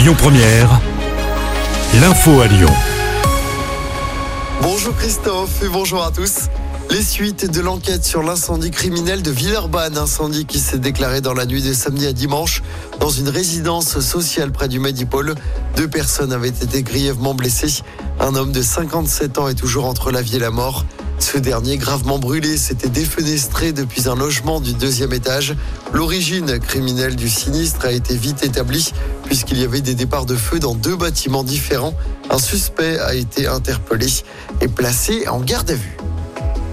Lyon Première, l'info à Lyon. Bonjour Christophe et bonjour à tous. Les suites de l'enquête sur l'incendie criminel de Villeurbanne, incendie qui s'est déclaré dans la nuit de samedi à dimanche dans une résidence sociale près du Medipôle. Deux personnes avaient été grièvement blessées. Un homme de 57 ans est toujours entre la vie et la mort. Ce dernier, gravement brûlé, s'était défenestré depuis un logement du deuxième étage. L'origine criminelle du sinistre a été vite établie puisqu'il y avait des départs de feu dans deux bâtiments différents. Un suspect a été interpellé et placé en garde à vue.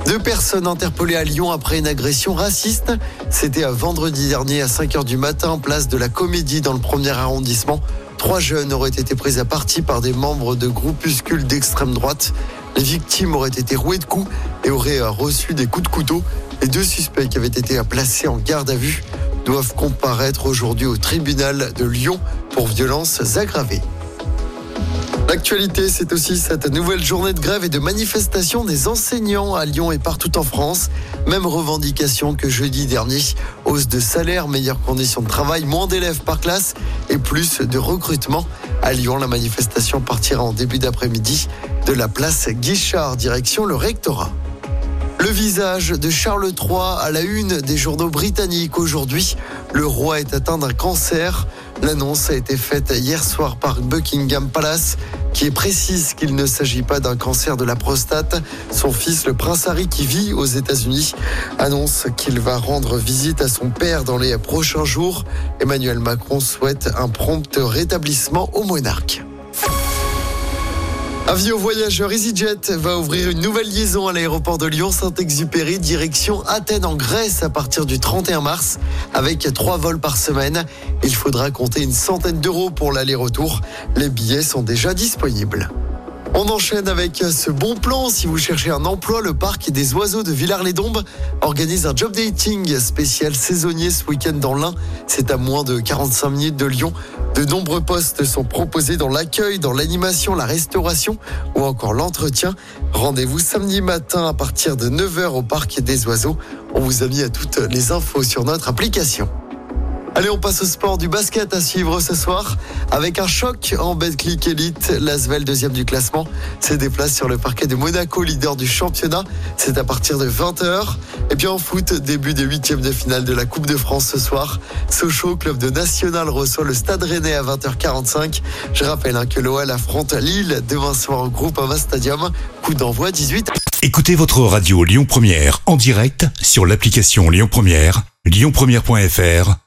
Deux personnes interpellées à Lyon après une agression raciste. C'était vendredi dernier à 5 h du matin, place de la Comédie dans le premier arrondissement. Trois jeunes auraient été pris à partie par des membres de groupuscules d'extrême droite. Les victimes auraient été rouées de coups et auraient reçu des coups de couteau. Les deux suspects qui avaient été placés en garde à vue doivent comparaître aujourd'hui au tribunal de Lyon pour violences aggravées. L'actualité, c'est aussi cette nouvelle journée de grève et de manifestation des enseignants à Lyon et partout en France. Même revendication que jeudi dernier. Hausse de salaire, meilleures conditions de travail, moins d'élèves par classe et plus de recrutement. À Lyon, la manifestation partira en début d'après-midi de la place Guichard, direction le rectorat. Le visage de Charles III à la une des journaux britanniques aujourd'hui. Le roi est atteint d'un cancer. L'annonce a été faite hier soir par Buckingham Palace qui précise qu'il ne s'agit pas d'un cancer de la prostate. Son fils, le prince Harry, qui vit aux États-Unis, annonce qu'il va rendre visite à son père dans les prochains jours. Emmanuel Macron souhaite un prompt rétablissement au monarque. Avion voyageur EasyJet va ouvrir une nouvelle liaison à l'aéroport de Lyon-Saint-Exupéry, direction Athènes en Grèce à partir du 31 mars, avec trois vols par semaine. Il faudra compter une centaine d'euros pour l'aller-retour. Les billets sont déjà disponibles. On enchaîne avec ce bon plan. Si vous cherchez un emploi, le parc des oiseaux de Villars-les-Dombes organise un job dating spécial saisonnier ce week-end dans l'Ain. C'est à moins de 45 minutes de Lyon. De nombreux postes sont proposés dans l'accueil, dans l'animation, la restauration ou encore l'entretien. Rendez-vous samedi matin à partir de 9h au parc des oiseaux. On vous a mis à toutes les infos sur notre application. Allez, on passe au sport du basket à suivre ce soir avec un choc en Betclic Elite. L'Asvel, deuxième du classement, se déplace sur le parquet de Monaco, leader du championnat. C'est à partir de 20h. Et puis en foot, début des huitièmes de finale de la Coupe de France ce soir. Sochaux, club de National, reçoit le Stade Rennais à 20h45. Je rappelle hein, que l'OL affronte Lille demain soir au groupe Ama Stadium. Coup d'envoi 18. Écoutez votre radio Lyon Première en direct sur l'application Lyon Première, lyonpremière.fr